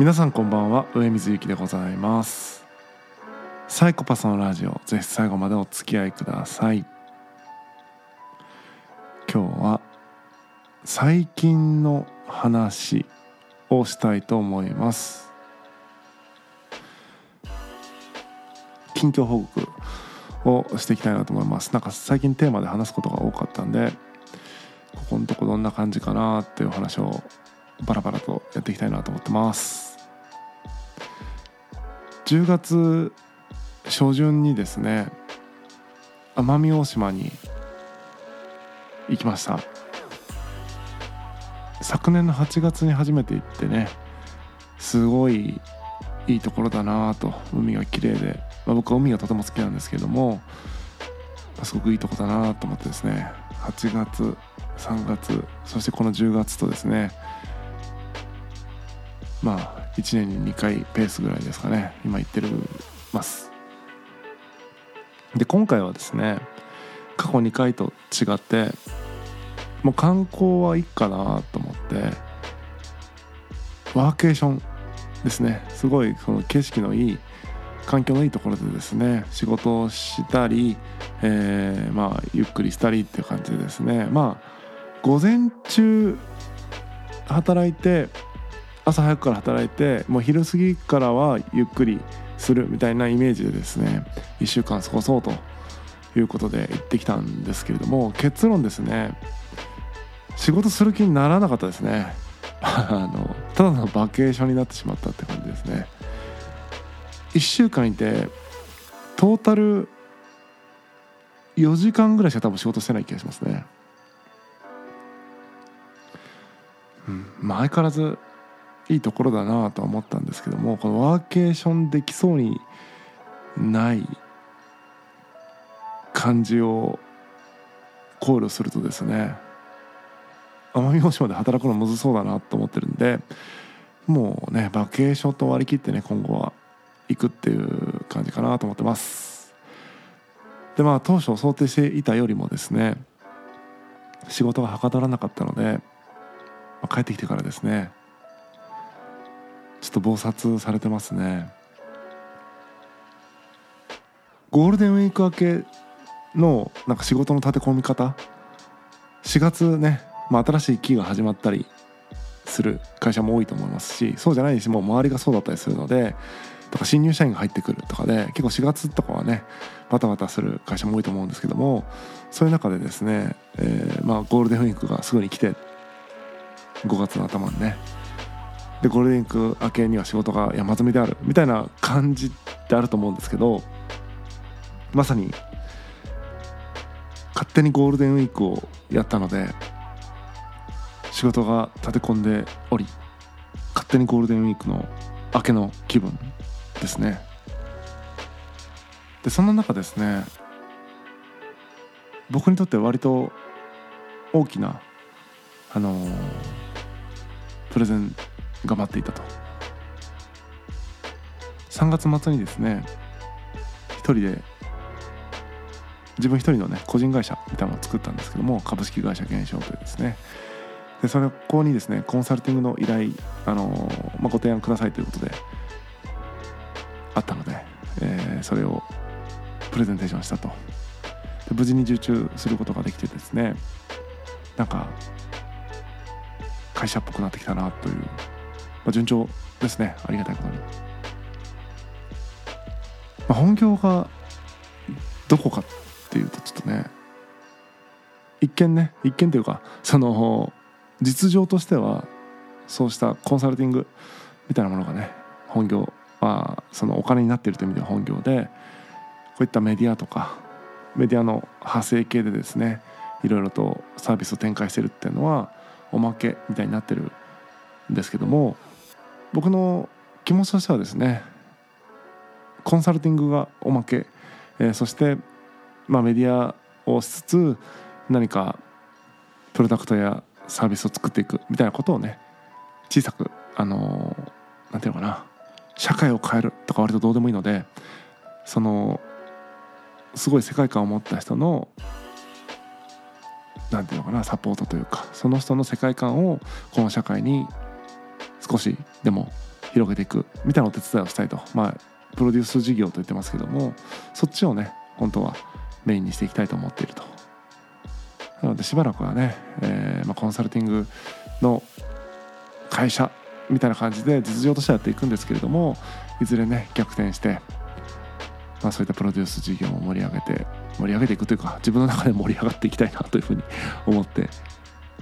皆さんこんばんは上水幸でございます。サイコパスのラジオぜひ最後までお付き合いください。今日は最近の話をしたいと思います。近況報告をしていきたいなと思います。なんか最近テーマで話すことが多かったんでここのとこどんな感じかなっていう話をバラバラとやっていきたいなと思ってます。10月初旬にですね奄美大島に行きました。昨年の8月に初めて行ってねすごいいいところだなと海が綺麗で、まあ、僕は海がとても好きなんですけども、すごくいいとこだなと思ってですね8月3月そしてこの10月とですねまあ1年に2回ペースぐらいですかね。今行ってるます。で今回はですね過去2回と違ってもう観光はいいかなと思ってワーケーションですね。すごいその景色のいい環境のいいところでですね仕事をしたり、えー、まあゆっくりしたりっていう感じでですね。まあ午前中働いて朝早くから働いてもう昼過ぎからはゆっくりするみたいなイメージでですね1週間過ごそうということで行ってきたんですけれども結論ですね仕事する気にならなかったですね。あのただのバケーションになってしまったって感じですね。1週間いてトータル4時間ぐらいしか多分仕事してない気がしますね。うんまあ相変わらずいいところだなと思ったんですけどもこのワーケーションできそうにない感じを考慮するとですね奄美大島で働くのむずそうだなと思ってるんでもうねバケーションと割り切ってね今後は行くっていう感じかなと思ってます。でまあ当初想定していたよりもですね仕事がはかどらなかったので、まあ、帰ってきてからですねちょっと忙殺されてますね。ゴールデンウィーク明けのなんか仕事の立て込み方？4月ね、まあ、新しい期が始まったりする会社も多いと思いますしそうじゃないしもう周りがそうだったりするのでとか新入社員が入ってくるとかで結構4月とかはねバタバタする会社も多いと思うんですけどもそういう中でですね、えー、まあゴールデンウィークがすぐに来て5月の頭にねでゴールデンウィーク明けには仕事が山積みであるみたいな感じってあると思うんですけどまさに勝手にゴールデンウィークをやったので仕事が立て込んでおり勝手にゴールデンウィークの明けの気分ですね。でその中ですね僕にとって割と大きなあのー、プレゼンが待っていたと。3月末にですね一人で自分一人のね個人会社みたいなのを作ったんですけども株式会社減少というですね。でそれこにですねコンサルティングの依頼、あのまあ、ご提案くださいということであったので、えー、それをプレゼンテーションしたと。で無事に受注することができてですねなんか会社っぽくなってきたなというあ、順調ですね。ありがたいことに、まあ、本業がどこかっていうとちょっとね一見ね一見というかその実情としてはそうしたコンサルティングみたいなものがね本業はそのお金になっているという意味では本業でこういったメディアとかメディアの派生系でですねいろいろとサービスを展開してるっていうのはおまけみたいになってるんですけども僕の気持ちとしてはですねコンサルティングがおまけ、えー、そして、まあ、メディアをしつつ何かプロダクトやサービスを作っていくみたいなことをね小さくあのー、ていうのかな社会を変えるとか割とどうでもいいのでそのすごい世界観を持った人のなんていうのかなサポートというかその人の世界観をこの社会に少しでも広げていくみたいなお手伝いをしたいと。まあプロデュース事業と言ってますけどもそっちをね本当はメインにしていきたいと思っていると。なのでしばらくはね、えーまあ、コンサルティングの会社みたいな感じで実情としてはやっていくんですけれどもいずれね逆転して、まあ、そういったプロデュース事業を盛り上げて盛り上げていくというか自分の中で盛り上がっていきたいなというふうに思って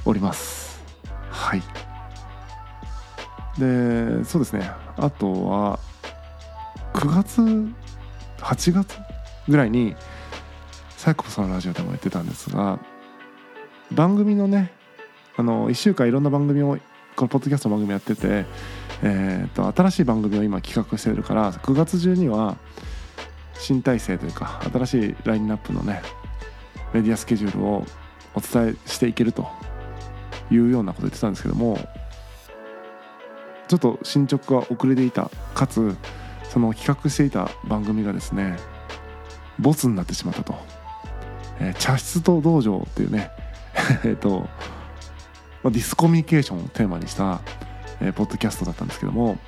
おります。はい。でそうですね。あとは9月8月ぐらいにサイコパスのラジオでも言ってたんですが番組のねあの1週間いろんな番組をこのポッドキャストの番組やってて、えーと、新しい番組を今企画してるから9月中には新体制というか新しいラインナップのねメディアスケジュールをお伝えしていけるというようなこと言ってたんですけどもちょっと進捗が遅れていたかつその企画していた番組がですねボツになってしまったと、えー、茶室と道場っていうね えっとまあ、ディスコミュニケーションをテーマにした、えー、ポッドキャストだったんですけども、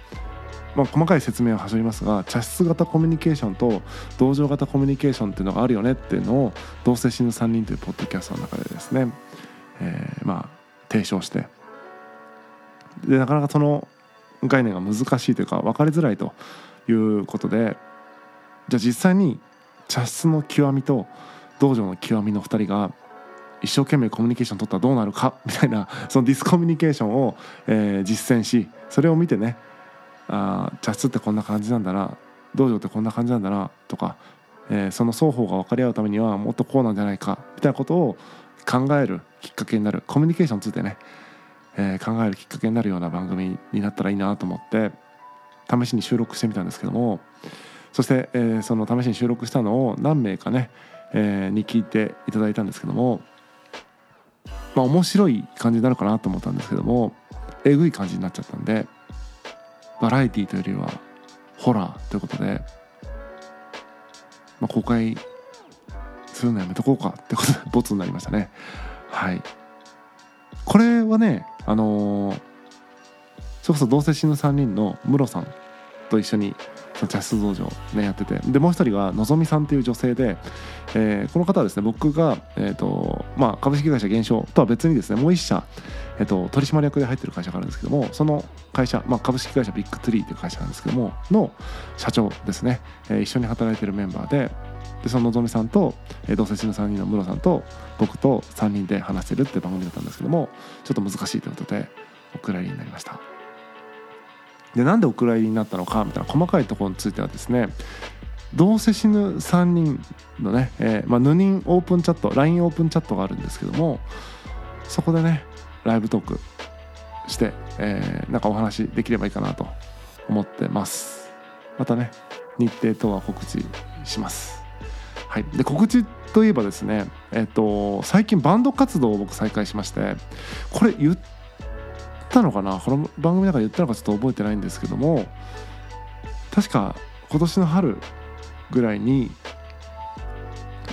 まあ、細かい説明は挟みますが茶室型コミュニケーションと同情型コミュニケーションっていうのがあるよねっていうのを「どうせ死ぬ3人」というポッドキャストの中でですね、えー、まあ提唱して。でなかなかその概念が難しいというか分かりづらいということでじゃあ実際に茶室の極みと道場の極みの2人が一生懸命コミュニケーション取ったらどうなるか みたいなそのディスコミュニケーションを、えー、実践しそれを見てねあ茶室ってこんな感じなんだな道場ってこんな感じなんだなとか、えー、その双方が分かり合うためにはもっとこうなんじゃないかみたいなことを考えるきっかけになるコミュニケーションについてね、えー、考えるきっかけになるような番組になったらいいなと思って試しに収録してみたんですけどもそして、えー、その試しに収録したのを何名かね、えー、に聞いていただいたんですけどもまあ面白い感じになるかなと思ったんですけどもえぐい感じになっちゃったんでバラエティーというよりはホラーということで、まあ、公開するのやめとこうかってことでボツになりましたね。はい。これはねあのー、それこそ同棲中の3人のムロさんと一緒に 茶室道場ねやっててでもう一人がのぞみさんっていう女性で、えー、この方はですね僕が、えーとまあ、株式会社減少とは別にですねもう一社、えーと、取締役で入ってる会社があるんですけどもその会社、まあ、株式会社ビッグツリーっていう会社なんですけどもの社長ですね、えー、一緒に働いてるメンバーででそののぞみさんと、えー、同棲中の3人のムロさんと僕と3人で話してるって番組だったんですけどもちょっと難しいということでお蔵入りになりました。でなんでお蔵入りになったのかみたいな細かいところについてはですねどうせ死ぬ3人のね、えーまあ、ヌニンオープンチャット LINE オープンチャットがあるんですけどもそこでねライブトークして、えー、なんかお話できればいいかなと思ってます。またね日程等は告知します。はい。で告知といえばですねえっ、ー、と最近バンド活動を僕再開しましてこれ言ってったのかな？この番組の中で言ったのかちょっと覚えてないんですけども確か今年の春ぐらいに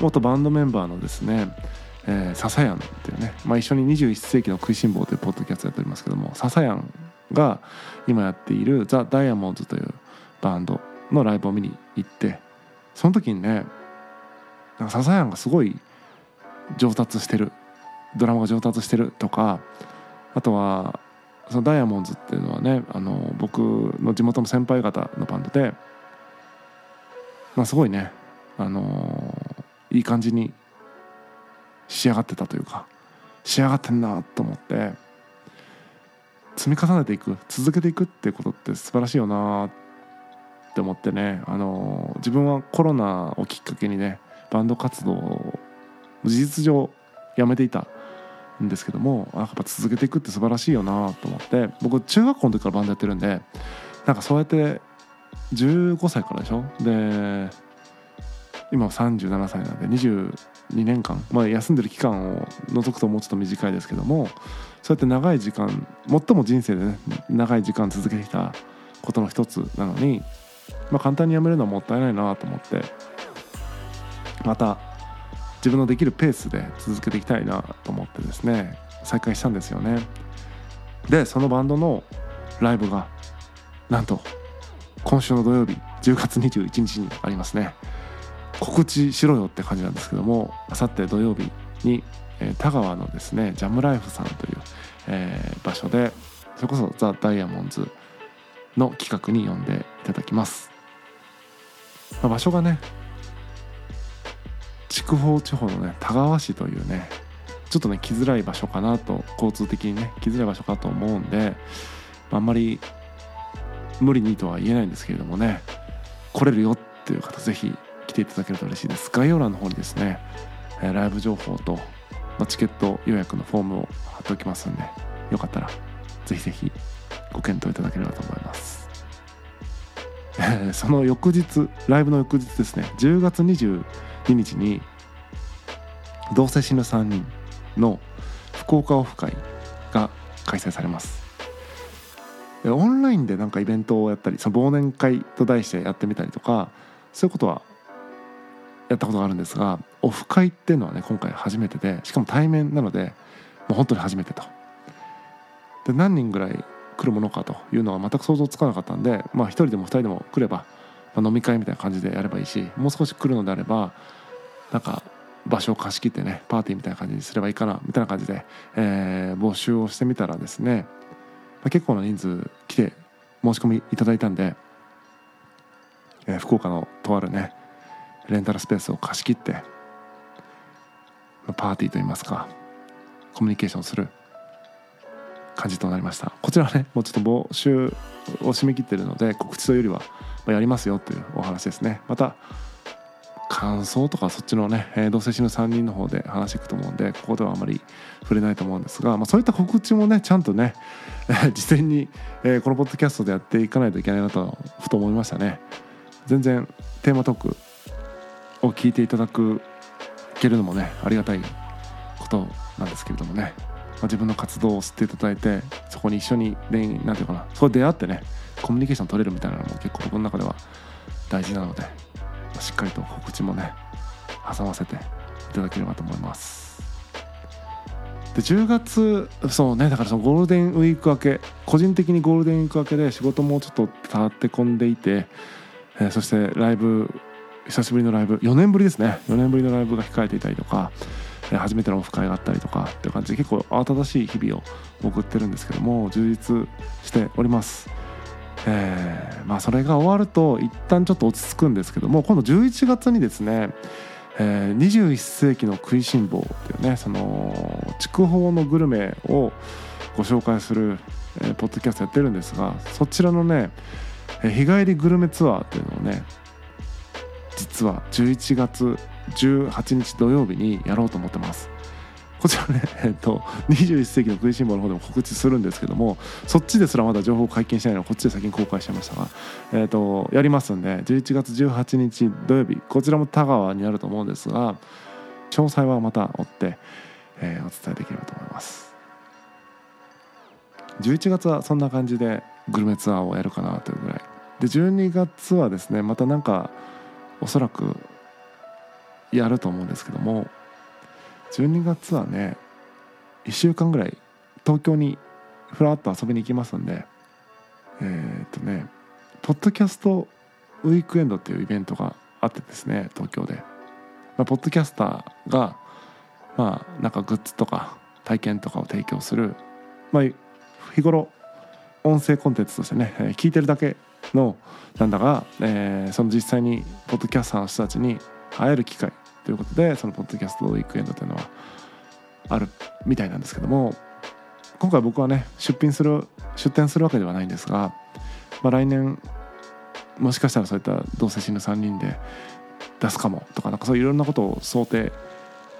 元バンドメンバーのですねえー、笹谷っていうね、まあ、一緒に21世紀の食いしん坊というポッドキャストやっておりますけども笹谷が今やっているザ・ダイヤモンドというバンドのライブを見に行ってその時にねなんか笹谷がすごい上達してるドラマが上達してるとかあとはそのダイヤモンズっていうのはねあの僕の地元の先輩方のバンドで、まあ、すごいねあのいい感じに仕上がってたというか仕上がってんなと思って積み重ねていく続けていくってことって素晴らしいよなって思ってねあの自分はコロナをきっかけにねバンド活動を事実上やめていた。んですけどもやっぱ続けていくって素晴らしいよなと思って。僕中学校の時からバンドやってるんでなんかそうやって15歳からでしょ？で今37歳なんで22年間、まあ、休んでる期間を除くともうちょっと短いですけどもそうやって長い時間最も人生でね長い時間続けてきたことの一つなのに、まあ、簡単にやめるのはもったいないなと思って。また自分のできるペースで続けていきたいなと思ってですね再開したんですよね。でそのバンドのライブがなんと今週の土曜日10月21日にありますね。告知しろよって感じなんですけどもあさって土曜日に、えー、田川のですねジャムライフさんという、えー、場所でそれこそザ・ダイヤモンズの企画に呼んでいただきます、まあ、場所がね筑豊地方のね田川市というねちょっとね来づらい場所かなと交通的にね来づらい場所かと思うんで、あ、んまり無理にとは言えないんですけれどもね来れるよっていう方是非来ていただけると嬉しいです。概要欄の方にですねライブ情報と、チケット予約のフォームを貼っておきますんでよかったらぜひぜひご検討いただければと思います。その翌日ライブの翌日ですね10月22日にどうせ死ぬ3人の福岡オフ会が開催されます。オンラインでなんかイベントをやったりその忘年会と題してやってみたりとかそういうことはやったことがあるんですがオフ会っていうのはね今回初めてでしかも対面なのでもう本当に初めてと。で何人ぐらい来るものかというのは全く想像つかなかったんでまあ1人でも2人でも来れば、まあ、飲み会みたいな感じでやればいいしもう少し来るのであればなんか場所を貸し切ってねパーティーみたいな感じにすればいいかなみたいな感じで、えー、募集をしてみたらですね、まあ、結構な人数来て申し込みいただいたんで、えー、福岡のとあるねレンタルスペースを貸し切ってパーティーといいますかコミュニケーションする感じとなりました。こちらはねもうちょっと募集を締め切ってるので告知というよりはまやりますよというお話ですね。また感想とかそっちのね、えー、同棲死ぬ3人の方で話していくと思うんでここではあまり触れないと思うんですが、まあ、そういった告知もねちゃんとね 事前に、えー、このポッドキャストでやっていかないといけないなとふと思いましたね。全然テーマトークを聞いていただくけるのもねありがたいことなんですけれどもね。あ、自分の活動を知っていただいてそこに一緒に何て言うかなそこで出会ってねコミュニケーション取れるみたいなのも結構僕の中では大事なので、しっかりと告知もね挟ませていただければと思います。で10月そうねだからそのゴールデンウィーク明け個人的にゴールデンウィーク明けで仕事もちょっと立って込んでいて、えー、そしてライブ久しぶりのライブ4年ぶりですね。4年ぶりのライブが控えていたりとか初めてのオフ会があったりとかっていう感じで結構慌ただしい日々を送ってるんですけども充実しております。えー、まあそれが終わると一旦ちょっと落ち着くんですけども今度11月にですね、えー、21世紀の食いしん坊っていうねその筑豊のグルメをご紹介する、えー、ポッドキャストやってるんですがそちらのね日帰りグルメツアーっていうのをね実は11月18日土曜日にやろうと思ってます。こちらね、えっと、21世紀の食いしん坊の方でも告知するんですけどもそっちですらまだ情報解禁してないのこっちで先に公開しちゃいましたが、えっと、やりますんで11月18日土曜日こちらも田川になると思うんですが詳細はまた追って、えー、お伝えできればと思います。11月はそんな感じでグルメツアーをやるかなというぐらい。で12月はですねまたなんかおそらくやると思うんですけども12月はね1週間ぐらい東京にふらっと遊びに行きますんでえー、っとねポッドキャストウィークエンドっていうイベントがあってですね東京で、まあ、ポッドキャスターがまあなんかグッズとか体験とかを提供するまあ日頃音声コンテンツとしてね聞いてるだけのなんだが、えー、その実際にポッドキャスターの人たちに会える機会ということでそのポッドキャストウィークエンドというのはあるみたいなんですけども今回僕はね出品する出展するわけではないんですが、まあ、来年もしかしたらそういった同性死ぬ3人で出すかもとかなんかそういういろんなことを想定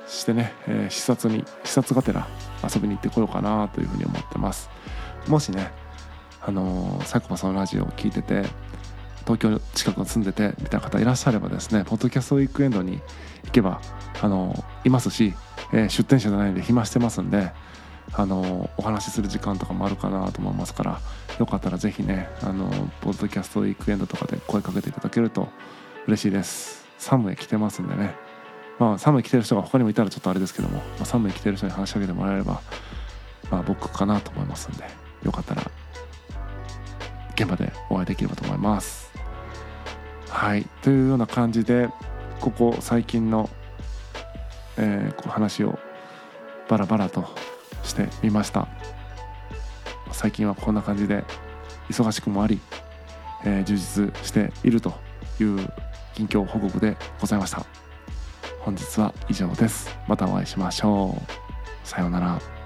してね、えー、視察に視察がてら遊びに行ってこようかなというふうに思ってます。もしねあのー、サイコパスのラジオを聞いてて東京近くに住んでてみたいな方いらっしゃればですねポッドキャストウィークエンドに行けばあのいますし、えー、出店者じゃないんで暇してますんであのお話しする時間とかもあるかなと思いますからよかったら是非ねあのポッドキャストウィークエンドとかで声かけていただけると嬉しいです。サムへ来てますんでね。まあサムへ来てる人が他にもいたらちょっとあれですけども、まあ、サムへ来てる人に話しかけてもらえれば、まあ、僕かなと思いますんでよかったら現場でお会いできればと思います。はい。というような感じでここ最近の、えー、こう話をバラバラとしてみました。最近はこんな感じで忙しくもあり、えー、充実しているという近況報告でございました。本日は以上です。またお会いしましょう。さようなら。